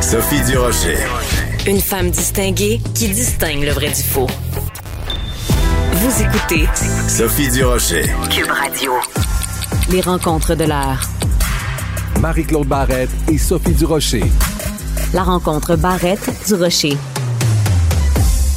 Sophie Durocher. Une femme distinguée qui distingue le vrai du faux. Vous écoutez Sophie Durocher. Cube Radio. Les rencontres de l'heure. Marie-Claude Barrette et Sophie Durocher. La rencontre Barrette du Rocher.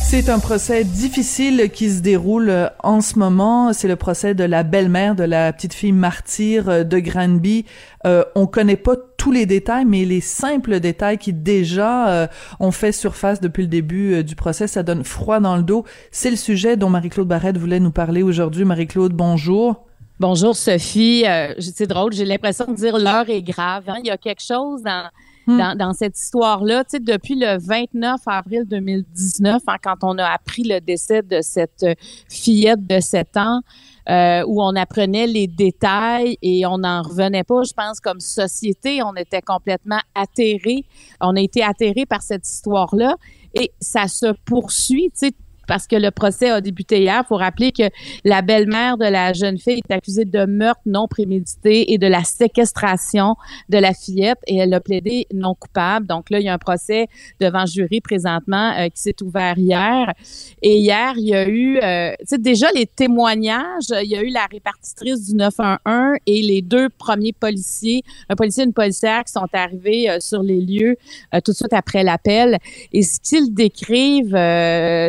C'est un procès difficile qui se déroule euh, en ce moment. C'est le procès de la belle-mère de la petite fille martyre euh, de Granby. Euh, on connaît pas tous les détails, mais les simples détails qui déjà euh, ont fait surface depuis le début euh, du procès, ça donne froid dans le dos. C'est le sujet dont Marie-Claude Barrette voulait nous parler aujourd'hui. Marie-Claude, bonjour. Bonjour Sophie. Euh, c'est drôle, j'ai l'impression de dire l'heure est grave. hein. Il y a quelque chose dans, Hmm. dans, dans cette histoire-là. Tu sais, depuis le 29 avril 2019, hein, quand on a appris le décès de cette euh, fillette de 7 ans, euh, où on apprenait les détails et on n'en revenait pas, je pense, comme société, on était complètement atterrés. On a été atterrés par cette histoire-là et ça se poursuit, tu sais, parce que le procès a débuté hier. Il faut rappeler que la belle-mère de la jeune fille est accusée de meurtre non prémédité et de la séquestration de la fillette et elle a plaidé non coupable. Donc là, il y a un procès devant jury présentement euh, qui s'est ouvert hier. Et hier, il y a eu, euh, tu sais, déjà les témoignages, il y a eu la répartitrice du 911 et les deux premiers policiers, un policier et une policière qui sont arrivés euh, sur les lieux euh, tout de suite après l'appel. Et ce qu'ils décrivent,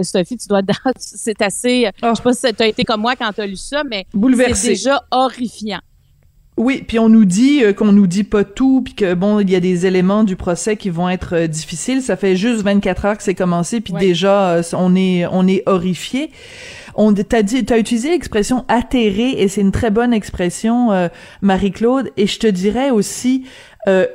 Sophie, tu dois, c'est assez, Ah. je sais pas si tu as été comme moi quand tu as lu ça, mais c'est déjà horrifiant. Oui, puis on nous dit euh, qu'on nous dit pas tout, puis que bon, il y a des éléments du procès qui vont être euh, difficiles. Ça fait juste 24 heures que c'est commencé, puis Ouais. déjà euh, on est on est horrifié. On t'a dit, t'as utilisé l'expression atterré, et c'est une très bonne expression, Marie-Claude. Et je te dirais aussi,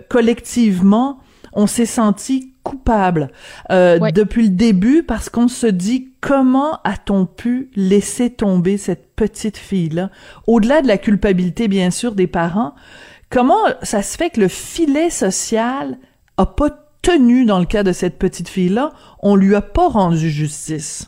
collectivement, on s'est senti coupable euh, Ouais. depuis le début parce qu'on se dit comment a-t-on pu laisser tomber cette petite fille-là? Au-delà de la culpabilité bien sûr des parents comment ça se fait que le filet social a pas tenu dans le cas de cette petite fille-là? On lui a pas rendu justice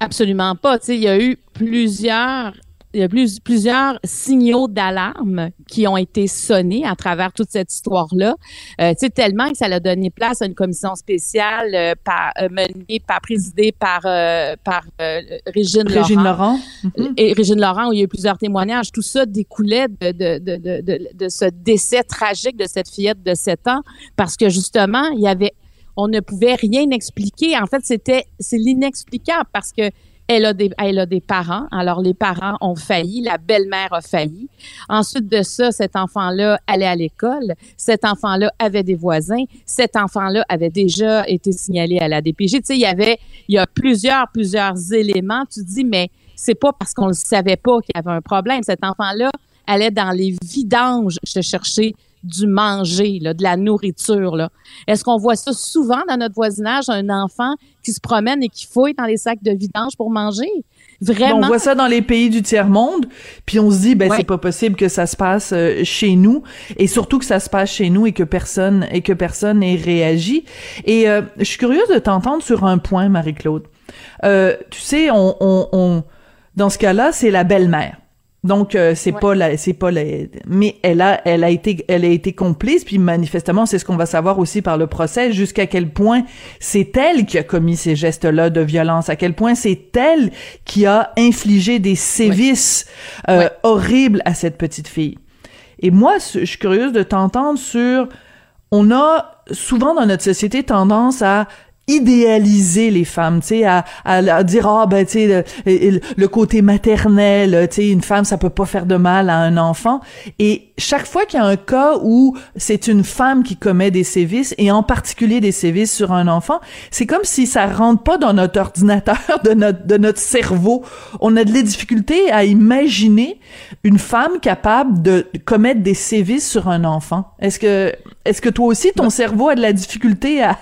Absolument pas. Tu sais, il y a eu plusieurs, il y a plus, plusieurs signaux d'alarme qui ont été sonnés à travers toute cette histoire-là. Euh, tu sais, tellement que ça a donné place à une commission spéciale euh, par, euh, menée, par, présidée par, euh, par euh, Régine, Régine Laurent. Laurent Mhm. et Régine Laurent, où il y a eu plusieurs témoignages, tout ça découlait de, de, de, de, de, de ce décès tragique de cette fillette de 7 ans, parce que justement, il y avait, on ne pouvait rien expliquer. En fait, c'était, c'est l'inexplicable parce que elle a des, elle a des parents. Alors, les parents ont failli, la belle-mère a failli. Ensuite de ça, cet enfant-là allait à l'école. Cet enfant-là avait des voisins. Cet enfant-là avait déjà été signalé à la DPJ. Tu sais, il y avait, il y a plusieurs, plusieurs éléments. Tu dis, mais c'est pas parce qu'on ne savait pas qu'il y avait un problème. Cet enfant-là allait dans les vidanges se chercher du manger, là, de la nourriture. Là. Est-ce qu'on voit ça souvent dans notre voisinage, un enfant qui se promène et qui fouille dans les sacs de vidange pour manger? Vraiment? on voit ça dans les pays du tiers monde, puis on se dit ben Ouais. c'est pas possible que ça se passe euh, chez nous et surtout que ça se passe chez nous et que personne et que personne ait réagi. Et euh, je suis curieuse de t'entendre sur un point Marie-Claude. Euh, tu sais on, on, on dans ce cas-là, c'est la belle-mère. Donc euh, c'est Ouais. pas la c'est pas la mais elle a elle a été elle a été complice puis manifestement c'est ce qu'on va savoir aussi par le procès jusqu'à quel point c'est elle qui a commis ces gestes-là de violence à quel point c'est elle qui a infligé des sévices euh, Ouais. horribles à cette petite fille. Et moi je suis curieuse de t'entendre sur on a souvent dans notre société tendance à idéaliser les femmes, tu sais, à, à, dire ah ben tu sais le, le, côté maternel, tu sais, une femme ça peut pas faire de mal à un enfant. Et chaque fois qu'il y a un cas où c'est une femme qui commet des sévices et en particulier des sévices sur un enfant, c'est comme si ça rentre pas dans notre ordinateur de notre de notre cerveau. On a de la difficulté à imaginer une femme capable de commettre des sévices sur un enfant. Est-ce que est-ce que toi aussi ton cerveau a de la difficulté à,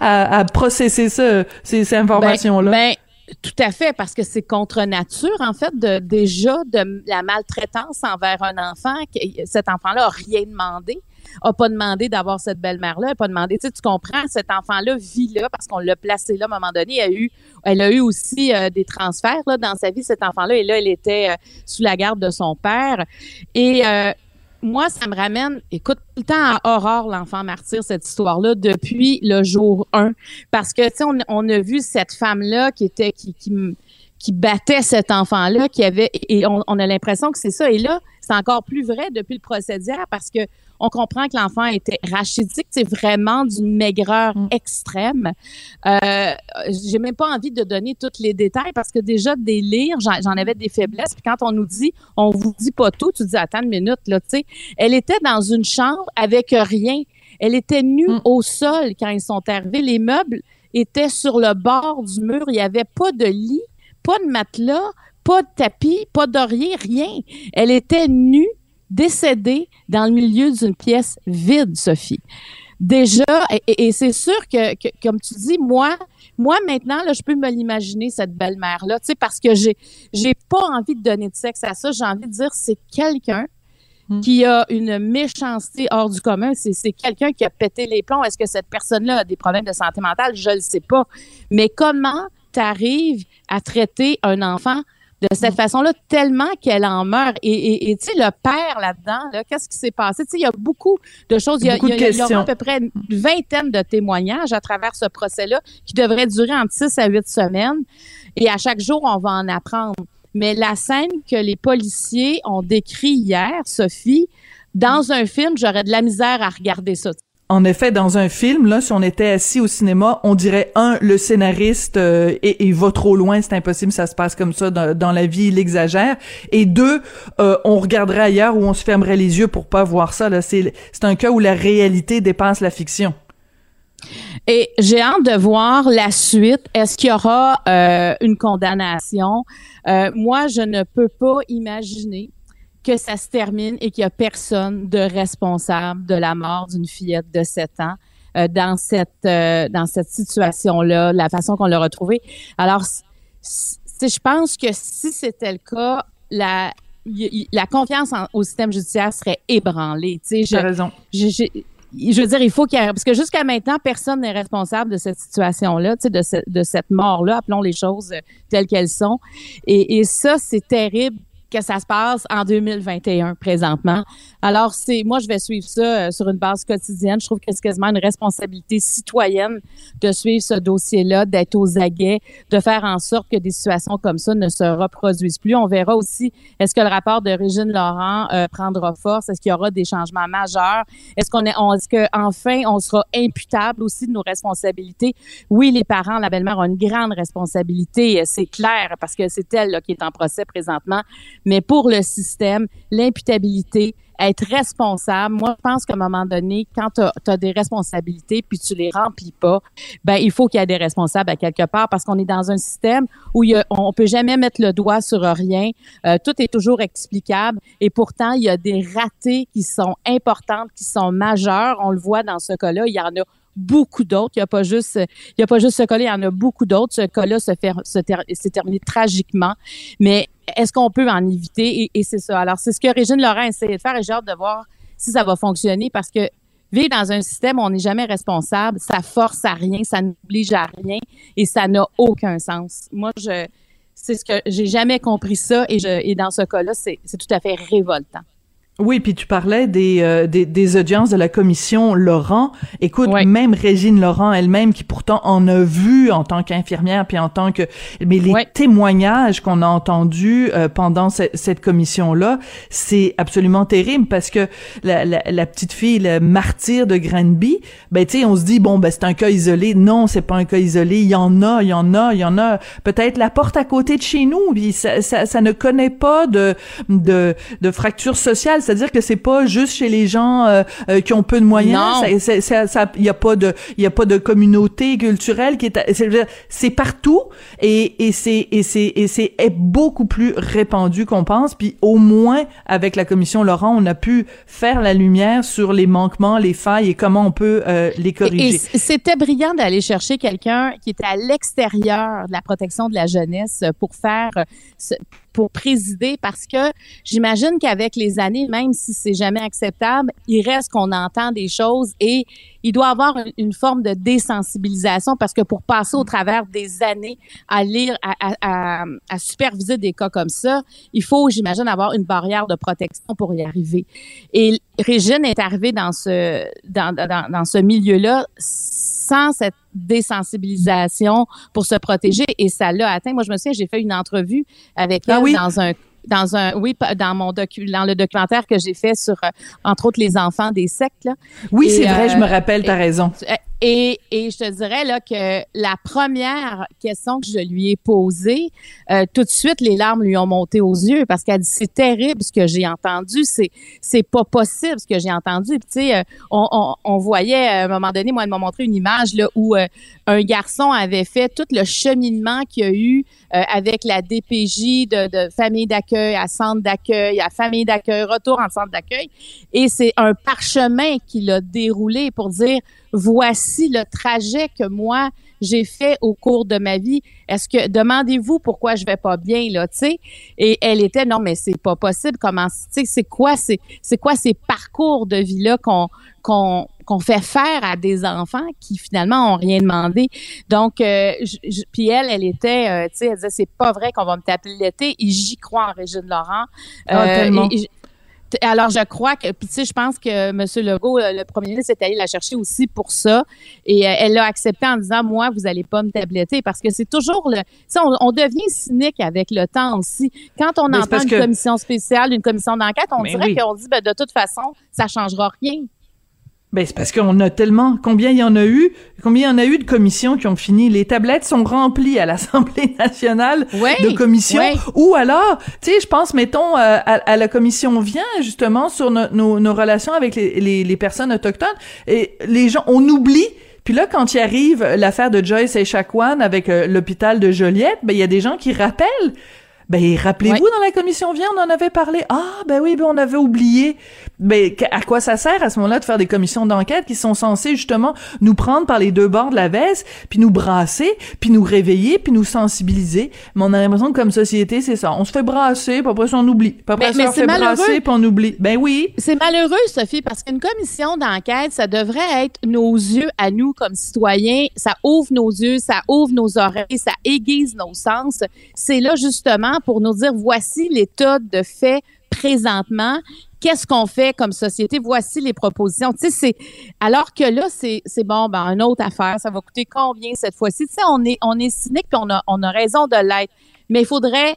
à, à processer ça, ces, informations-là? Ben, ben, tout à fait, parce que c'est contre nature, en fait, déjà de la maltraitance envers un enfant. Cet enfant-là a rien demandé a pas demandé d'avoir cette belle-mère-là, a pas demandé, tu comprends, cet enfant-là vit là parce qu'on l'a placé là à un moment donné. Elle a eu, elle a eu aussi euh, des transferts là, dans sa vie, cet enfant-là, et là, elle était euh, sous la garde de son père. Et euh, moi, ça me ramène, écoute, tout le temps à Aurore, l'enfant martyr, cette histoire-là, depuis le jour 1. Parce que, tu sais, on, a vu cette femme-là qui était, qui, qui, battait cet enfant-là, qui avait, et on, a l'impression que c'est ça. Et là, c'est encore plus vrai depuis le procès d'hier parce que on comprend que l'enfant était rachitique, c'est vraiment d'une maigreur mm. extrême. Euh, j'ai même pas envie de donner tous les détails parce que déjà des lire, j'en avais des faiblesses. Puis quand on nous dit, on vous dit pas tout, tu dis attends une minute là, tu sais. Elle était dans une chambre avec rien. Elle était nue mm. au sol quand ils sont arrivés. Les meubles étaient sur le bord du mur. Il y avait pas de lit, pas de matelas, pas de tapis, pas d'oreiller, rien. Elle était nue décédée dans le milieu d'une pièce vide, Sophie. Déjà, et, c'est sûr que, comme tu dis, moi, moi maintenant, là, je peux me l'imaginer cette belle-mère-là, tu sais, parce que j'ai, j'ai pas envie de donner de sexe à ça. J'ai envie de dire, c'est quelqu'un hmm. qui a une méchanceté hors du commun. C'est, quelqu'un qui a pété les plombs. Est-ce que cette personne-là a des problèmes de santé mentale? Je le sais pas. Mais comment tu arrives à traiter un enfant de cette façon-là tellement qu'elle en meurt. Et tu sais, le père là-dedans, là, qu'est-ce qui s'est passé? Tu sais, il y a beaucoup de choses. Il y a, il y a, à peu près une vingtaine de témoignages à travers ce procès-là qui devrait durer entre six à huit semaines. Et à chaque jour, on va en apprendre. Mais la scène que les policiers ont décrit hier, Sophie, dans un film, j'aurais de la misère à regarder ça en effet, dans un film, là, si on était assis au cinéma, on dirait un, le scénariste euh, et, va trop loin, c'est impossible, ça se passe comme ça dans, la vie, il exagère. Et deux, euh, on regarderait ailleurs ou on se fermerait les yeux pour pas voir ça. Là, c'est c'est un cas où la réalité dépasse la fiction. Et j'ai hâte de voir la suite. Est-ce qu'il y aura euh, une condamnation? moi, je ne peux pas imaginer que ça se termine et qu'il y a personne de responsable de la mort d'une fillette de 7 ans euh, dans cette euh, dans cette situation-là, la façon qu'on l'a retrouvée. Alors, je pense que si c'était le cas, la la confiance au système judiciaire serait ébranlée. Tu sais, raison. Je, je, veux dire, il faut qu'il y ait, parce que jusqu'à maintenant, personne n'est responsable de cette situation-là, tu sais, de, de cette mort-là, appelons les choses telles qu'elles sont. Et, et ça, c'est terrible que ça se passe en 2021 présentement. Alors, c'est moi, je vais suivre ça euh, sur une base quotidienne. Je trouve que c'est quasiment une responsabilité citoyenne de suivre ce dossier-là, d'être aux aguets, de faire en sorte que des situations comme ça ne se reproduisent plus. On verra aussi, est-ce que le rapport de Régine Laurent euh, prendra force? Est-ce qu'il y aura des changements majeurs? Est-ce qu'on est, est-ce que enfin on sera imputable aussi de nos responsabilités? Oui, les parents, la belle-mère ont une grande responsabilité, c'est clair, parce que c'est elle là, qui est en procès présentement mais pour le système, l'imputabilité, être responsable. Moi, je pense qu'à un moment donné, quand tu as, des responsabilités puis tu les remplis pas, ben il faut qu'il y ait des responsables à quelque part parce qu'on est dans un système où il y a, on peut jamais mettre le doigt sur rien. Euh, tout est toujours explicable et pourtant il y a des ratés qui sont importantes, qui sont majeures. On le voit dans ce cas-là. Il y en a beaucoup d'autres. Il n'y a pas juste, il y a pas juste ce cas-là, il y en a beaucoup d'autres. Ce cas-là se fait, s'est terminé tragiquement. Mais est-ce qu'on peut en éviter? Et, c'est ça. Alors, c'est ce que Régine Laurent essaie de faire et j'ai hâte de voir si ça va fonctionner parce que vivre dans un système où on n'est jamais responsable, ça force à rien, ça n'oblige à rien et ça n'a aucun sens. Moi, je, c'est ce que j'ai jamais compris ça et, je, et dans ce cas-là, c'est, c'est tout à fait révoltant. Oui, puis tu parlais des, euh, des, des audiences de la commission Laurent. Écoute, Ouais. même Régine Laurent elle-même, qui pourtant en a vu en tant qu'infirmière, puis en tant que... Mais les Ouais. témoignages qu'on a entendus euh, pendant ce- cette commission-là, c'est absolument terrible parce que la, la, la petite fille, le martyr de Granby, ben tu sais, on se dit, bon, ben c'est un cas isolé. Non, c'est pas un cas isolé. Il y en a, il y en a, il y en a. Peut-être la porte à côté de chez nous, puis ça, ça, ça ne connaît pas de, de, de fracture sociale. C'est-à-dire que c'est pas juste chez les gens euh, euh, qui ont peu de moyens. Non. Ça- c'est- ça- ça- il y a pas de, il y a pas de communauté culturelle qui est, c'est, partout et, et c'est, et c'est, et c'est est beaucoup plus répandu qu'on pense. Puis au moins avec la commission Laurent, on a pu faire la lumière sur les manquements, les failles et comment on peut euh, les Et corriger. c- c'était brillant d'aller chercher quelqu'un qui était à l'extérieur de la protection de la jeunesse pour faire, ce- pour présider, parce que j'imagine qu'avec les années, même si c'est jamais acceptable, il reste qu'on entend des choses et il doit avoir une, forme de désensibilisation parce que pour passer au travers des années à lire, à, à, à, à superviser des cas comme ça, il faut, j'imagine, avoir une barrière de protection pour y arriver. Et Régine est arrivée dans ce dans, dans, dans ce milieu-là sans cette désensibilisation pour se protéger et ça l'a atteint. Moi, je me souviens, j'ai fait une entrevue avec elle Ah oui? dans un dans un oui dans mon docu dans le documentaire que j'ai fait sur euh, entre autres les enfants des sectes là. oui, c'est vrai, je me euh, rappelle, t'as et- raison. Et, et je te dirais là que la première question que je lui ai posée, euh, tout de suite les larmes lui ont monté aux yeux parce qu'elle dit c'est terrible ce que j'ai entendu, c'est c'est pas possible ce que j'ai entendu. Puis tu sais, euh, on, on, on voyait à un moment donné, moi elle m'a montré une image là où euh, un garçon avait fait tout le cheminement qu'il y a eu euh, avec la DPJ de, de famille d'accueil à centre d'accueil, à famille d'accueil, retour en centre d'accueil. Et c'est un parchemin qu'il a déroulé pour dire voici le trajet que moi j'ai fait au cours de ma vie. Est-ce que demandez-vous pourquoi je vais pas bien là, tu sais? Et elle était non mais c'est pas possible. Comment tu sais c'est quoi c'est c'est quoi ces parcours de vie là qu'on qu'on qu'on fait faire à des enfants qui finalement ont rien demandé? Donc euh, puis elle elle était euh, tu sais elle disait c'est pas vrai qu'on va me taper l'été et j'y crois en Régine Laurent. Ah, tellement. Alors, je crois que, puis tu sais, je pense que M. Legault, euh, le premier ministre, est allé la chercher aussi pour ça. Et euh, elle l'a accepté en disant, moi, vous allez pas me tabletter parce que c'est toujours le, on, on devient cynique avec le temps aussi. Quand on Mais entend une que- commission spéciale, une commission d'enquête, on Mais dirait oui. qu'on dit, ben, de toute façon, ça changera rien. Ben, c'est parce qu'on a tellement, combien il y en a eu, combien il y en a eu de commissions qui ont fini, les tablettes sont remplies à l'Assemblée nationale de commissions, ouais. ou alors, tu sais, je pense, mettons, euh, à, à la commission vient, justement, sur no- nos, nos relations avec les, les, les personnes autochtones, et les gens, on oublie, puis là, quand il arrive l'affaire de Joyce et Chacuan avec euh, l'hôpital de Joliette, ben, il y a des gens qui rappellent, ben, rappelez-vous, Ouais. dans la commission vient, on en avait parlé. Ah, ben oui, ben on avait oublié. Ben, à quoi ça sert à ce moment-là de faire des commissions d'enquête qui sont censées justement nous prendre par les deux bords de la veste, puis nous brasser, puis nous réveiller, puis nous sensibiliser? Mais on a l'impression que comme société, c'est ça. On se fait brasser, puis après ça, on oublie. Puis après Mais- ça, mais on se fait malheureux. brasser, puis on oublie. Ben oui. C'est malheureux, Sophie, parce qu'une commission d'enquête, ça devrait être nos yeux à nous comme citoyens. Ça ouvre nos yeux, ça ouvre nos oreilles, ça aiguise nos sens. C'est là justement pour nous dire voici l'état de fait présentement. Qu'est-ce qu'on fait comme société? Voici les propositions. Tu sais, alors que là, c'est bon, ben une autre affaire. Ça va coûter combien cette fois-ci? Tu sais, on est on est cynique puis on a on a raison de l'être. Mais il faudrait,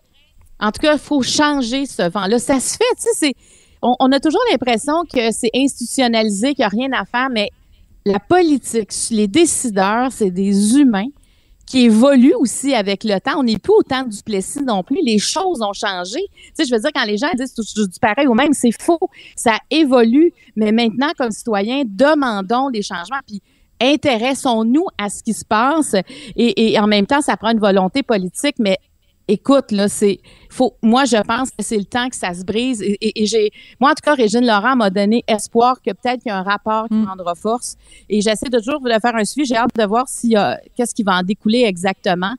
en tout cas, il faut changer ce vent-là. Ça se fait, tu sais, on, on a toujours l'impression que c'est institutionnalisé, qu'il n'y a rien à faire, mais la politique, les décideurs, c'est des humains qui évoluent aussi avec le temps. On n'est plus au temps du Plessis non plus. Les choses ont changé. Tu sais, je veux dire, quand les gens disent du pareil au même, c'est faux. Ça évolue. Mais maintenant, comme citoyens, demandons des changements. Puis intéressons-nous à ce qui se passe. Et, et en même temps, ça prend une volonté politique, mais écoute, là, c'est faut. Moi, je pense que c'est le temps que ça se brise. Et, et- et j'ai, moi, en tout cas, Régine Laurent m'a donné espoir que peut-être qu'il y a un rapport qui Mm. prendra force. Et j'essaie de toujours de faire un suivi. J'ai hâte de voir s'il qu'est-ce qui va en découler exactement.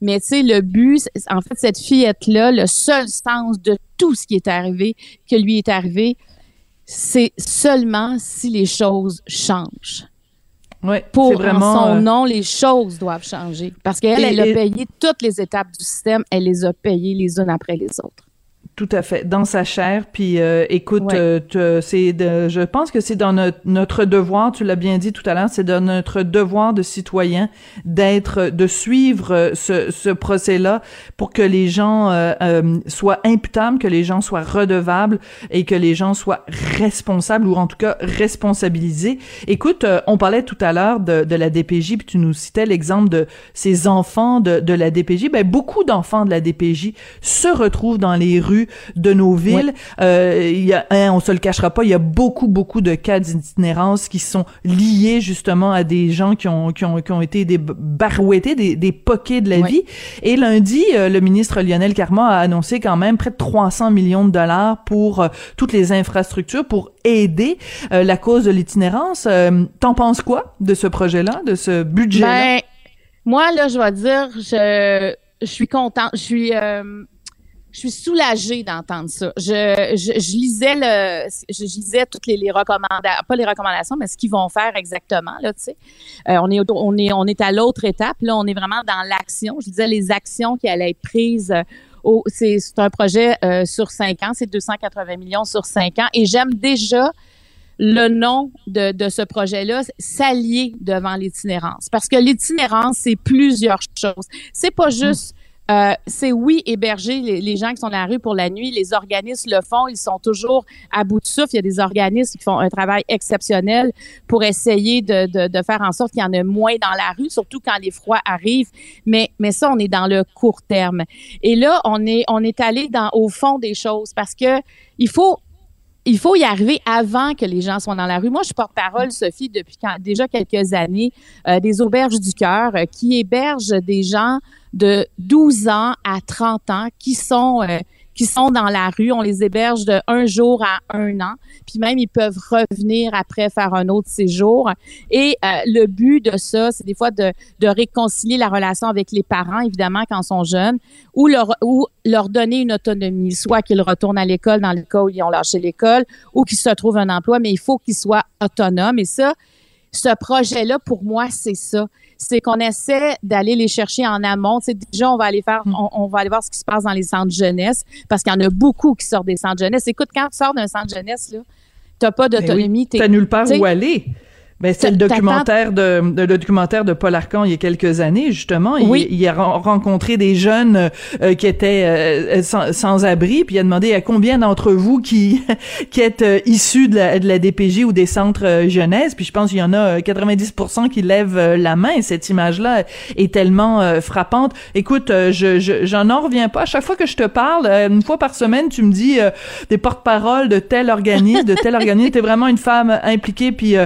Mais tu sais, le but, en fait, cette fillette-là, le seul sens de tout ce qui est arrivé, que lui est arrivé, c'est seulement si les choses changent. Ouais. Pour vraiment. en son euh, nom, les choses doivent changer. Parce qu'elle, elle a payé toutes les étapes du système, elle les a payées les unes après les autres. Tout à fait, dans sa chair. Puis euh, écoute, euh, c'est, je pense que c'est dans notre, notre devoir. Tu l'as bien dit tout à l'heure, c'est dans notre devoir de citoyen d'être, de suivre ce, ce procès-là pour que les gens euh, soient imputables, que les gens soient redevables et que les gens soient responsables ou en tout cas responsabilisés. Écoute, on parlait tout à l'heure de, de la DPJ, puis tu nous citais l'exemple de ces enfants de, de la DPJ. Ben beaucoup d'enfants de la DPJ se retrouvent dans les rues de nos villes. Euh, il y a, hein, on se le cachera pas, il y a beaucoup, beaucoup de cas d'itinérance qui sont liés justement à des gens qui ont, qui ont, qui ont été des barouettés, des, des poquets de la vie. Et lundi, euh, le ministre Lionel Carman a annoncé quand même près de 300 millions de dollars pour euh, toutes les infrastructures pour aider la cause de l'itinérance. T'en penses quoi de ce projet-là, de ce budget-là? Ben, moi, là, je vais dire, je, je suis contente, je suis je suis soulagée d'entendre ça. Je, je, je, lisais le, je, lisais toutes les, les recommandations, pas les recommandations, mais ce qu'ils vont faire exactement là. Tu sais, euh, on est on est on est à l'autre étape. Là, on est vraiment dans l'action. Je disais les actions qui allaient être prises. Euh, au, c'est, c'est un projet euh, sur cinq ans. C'est 280 millions sur cinq ans. Et j'aime déjà le nom de, de ce projet-là, s'allier devant l'itinérance. Parce que l'itinérance, c'est plusieurs choses. C'est pas juste euh, c'est oui, héberger les, gens qui sont dans la rue pour la nuit. Les organismes le font. Ils sont toujours à bout de souffle. Il y a des organismes qui font un travail exceptionnel pour essayer de, faire en sorte qu'il y en ait moins dans la rue, surtout quand les froids arrivent. Mais, ça, on est dans le court terme. Et là, on est, allé dans, au fond des choses parce que il faut, il faut y arriver avant que les gens soient dans la rue. Moi, je porte-parole, Sophie, depuis déjà quelques années, euh, des auberges du cœur euh, qui hébergent des gens de 12 ans à 30 ans qui sont euh, qui sont dans la rue. On les héberge de un jour à un an. Puis même, ils peuvent revenir après faire un autre séjour. Et euh, le but de ça, c'est des fois de, de réconcilier la relation avec les parents, évidemment, quand ils sont jeunes, ou leur, ou leur donner une autonomie, soit qu'ils retournent à l'école dans le cas où ils ont lâché l'école, ou qu'ils se trouvent un emploi, mais il faut qu'ils soient autonomes. Et ça, ce projet-là, pour moi, c'est ça c'est qu'on essaie d'aller les chercher en amont. C'est déjà, on va aller faire, mm. on, va aller voir ce qui se passe dans les centres jeunesse, parce qu'il y en a beaucoup qui sortent des centres jeunesse. Écoute, quand tu sors d'un centre jeunesse, là, t'as pas ben d'autonomie. Tu T'as nulle part où aller. Ben, c'était le documentaire de, le documentaire de Paul Arcan il y a quelques années, justement. Il, il a rencontré des jeunes euh, qui étaient euh, sans, abri, puis il a demandé à combien d'entre vous qui, qui êtes euh, issus de la, de la, DPJ ou des centres jeunesse, puis je pense qu'il y en a 90% qui lèvent la main. cette image-là est tellement frappante. Écoute, je, j'en en reviens pas. À chaque fois que je te parle, une fois par semaine, tu me dis des porte-paroles de tel organisme, de tel organisme. T'es vraiment une femme impliquée, puis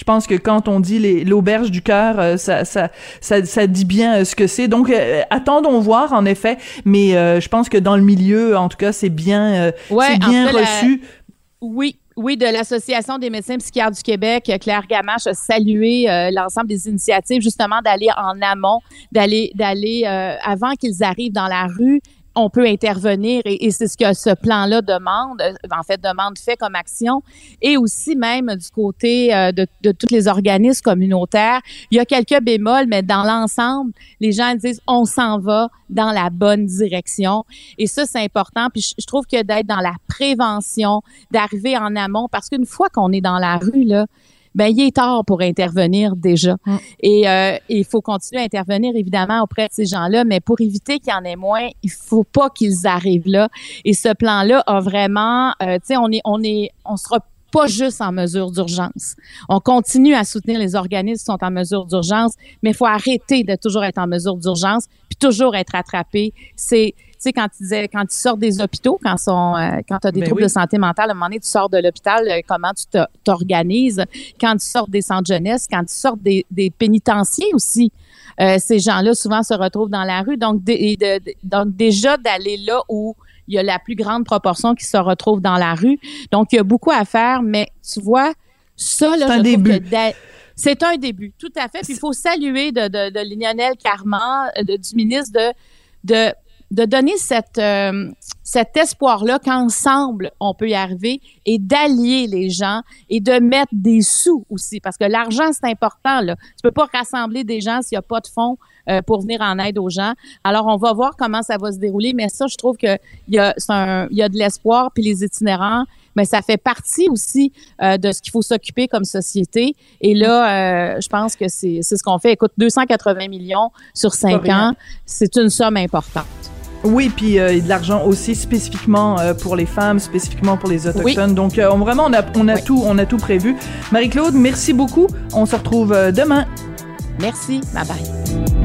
je pense que quand on dit l'auberge du cœur, euh, ça, ça, ça, dit bien euh, ce que c'est. Donc, euh, attendons voir, en effet. Mais je pense que dans le milieu, en tout cas, c'est bien, bien reçu. Oui, oui, de l'Association des médecins psychiatres du Québec, Claire Gamache a salué l'ensemble des initiatives justement d'aller en amont, d'aller d'aller avant qu'ils arrivent dans la rue on peut intervenir et, c'est ce que ce plan-là demande, euh, en fait, demande fait comme action. Et aussi même du côté euh, de, de tous les organismes communautaires, il y a quelques bémols, mais dans l'ensemble, les gens disent on s'en va dans la bonne direction. Et ça, c'est important. Puis je, je trouve que d'être dans la prévention, d'arriver en amont, parce qu'une fois qu'on est dans la rue, là, ben il est tard pour intervenir déjà. Mm. Et euh, il faut continuer à intervenir évidemment auprès de ces gens-là, mais pour éviter qu'il y en ait moins, il faut pas qu'ils arrivent là. Et ce plan-là a vraiment, euh, tu sais, on est, on est, on sera pas juste en mesure d'urgence. On continue à soutenir les organismes qui sont en mesure d'urgence, mais il faut arrêter de toujours être en mesure d'urgence, puis toujours être attrapé. C'est sais, quand tu disais, quand tu sors des hôpitaux, quand sont, euh, quand tu as des ben troubles de santé mentale, à un moment donné, tu sors de l'hôpital, euh, comment tu t'organises? Quand tu sors des centres jeunesse, quand tu sors des, des pénitenciers aussi, euh, ces gens-là souvent se retrouvent dans la rue. Donc, donc déjà d'aller là où il y a la plus grande proportion qui se retrouve dans la rue. Donc, il y a beaucoup à faire, mais tu vois, ça, là, c'est un début. C'est un début, tout à fait. Puis il faut saluer de, de, de Lionel Carman, de, du ministre de, de de donner cette, euh, cet espoir-là qu'ensemble, on peut y arriver et d'allier les gens et de mettre des sous aussi. Parce que l'argent, c'est important. Là. Tu peux pas rassembler des gens s'il n'y a pas de fonds euh, pour venir en aide aux gens. Alors, on va voir comment ça va se dérouler. Mais ça, je trouve qu'il y, a, y a de l'espoir. Puis les itinérants, mais ça fait partie aussi euh, de ce qu'il faut s'occuper comme société. Et là, euh, je pense que c'est ce qu'on fait. Écoute, 280 millions sur cinq ans, c'est une somme importante. Oui, puis euh, de l'argent aussi spécifiquement euh, pour les femmes, spécifiquement pour les autochtones. Donc euh, vraiment on a on a tout on a tout prévu. Marie-Claude, merci beaucoup. On se retrouve demain. Merci. Bye bye.